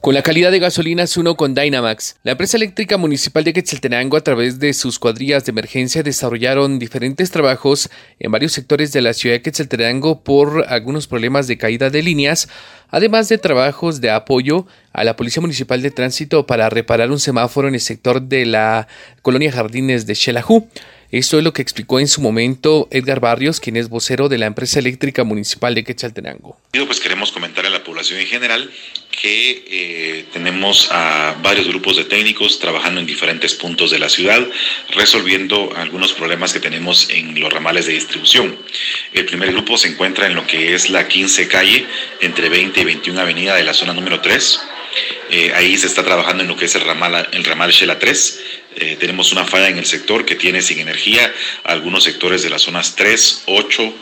Con la calidad de gasolina uno con Dynamax, la empresa eléctrica municipal de Quetzaltenango a través de sus cuadrillas de emergencia desarrollaron diferentes trabajos en varios sectores de la ciudad de Quetzaltenango por algunos problemas de caída de líneas, además de trabajos de apoyo a la Policía Municipal de Tránsito para reparar un semáforo en el sector de la colonia Jardines de Xelajú. Esto es lo que explicó en su momento Edgar Barrios, quien es vocero de la empresa eléctrica municipal de Quetzaltenango. Pues queremos comentar a la población en general que eh, tenemos a varios grupos de técnicos trabajando en diferentes puntos de la ciudad, resolviendo algunos problemas que tenemos en los ramales de distribución. El primer grupo se encuentra en lo que es la 15 calle, entre 20 y 21 avenida de la zona número 3. Eh, ahí se está trabajando en lo que es el ramal, el ramal Shela 3. Eh, tenemos una falla en el sector que tiene sin energía algunos sectores de las zonas 3, 8,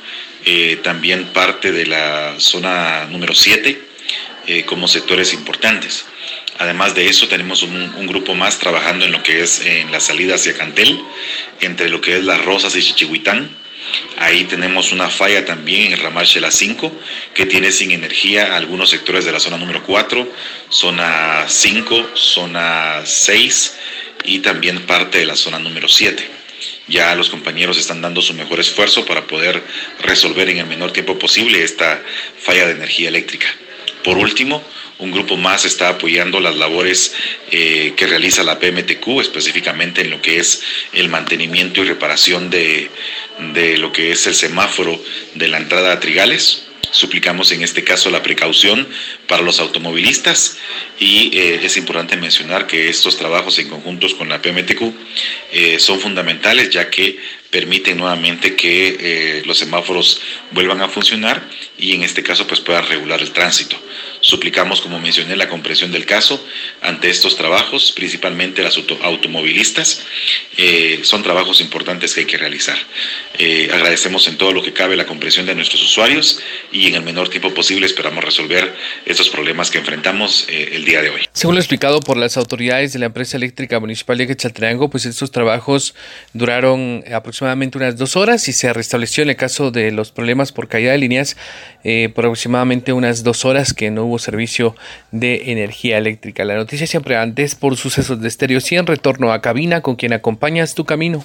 también parte de la zona número 7 eh, como sectores importantes. Además de eso, tenemos un, grupo más trabajando en lo que es en la salida hacia Cantel, entre lo que es Las Rosas y Chichihuitán. Ahí tenemos una falla también en el ramal Shela 5, que tiene sin energía algunos sectores de la zona número 4, zona 5, zona 6 y también parte de la zona número 7. Ya los compañeros están dando su mejor esfuerzo para poder resolver en el menor tiempo posible esta falla de energía eléctrica. Por último, un grupo más está apoyando las labores eh, que realiza la PMTQ, específicamente en lo que es el mantenimiento y reparación de, lo que es el semáforo de la entrada a Trigales. Suplicamos en este caso la precaución para los automovilistas y eh, es importante mencionar que estos trabajos en conjuntos con la PMTQ eh, son fundamentales ya que permiten nuevamente que los semáforos vuelvan a funcionar y en este caso pues puedan regular el tránsito. Suplicamos, como mencioné, la comprensión del caso ante estos trabajos, principalmente las automovilistas. Eh, son trabajos importantes que hay que realizar. Eh, agradecemos en todo lo que cabe la comprensión de nuestros usuarios y en el menor tiempo posible esperamos resolver estos problemas que enfrentamos eh, el día de hoy. Según lo explicado por las autoridades de la empresa eléctrica municipal de Quetzaltenango, pues estos trabajos duraron aproximadamente unas dos horas y se restableció en el caso de los problemas por caída de líneas por aproximadamente unas dos horas que no hubo servicio de energía eléctrica. La noticia siempre antes por sucesos de Estéreo 100, retorno a cabina con quien acompañas tu camino.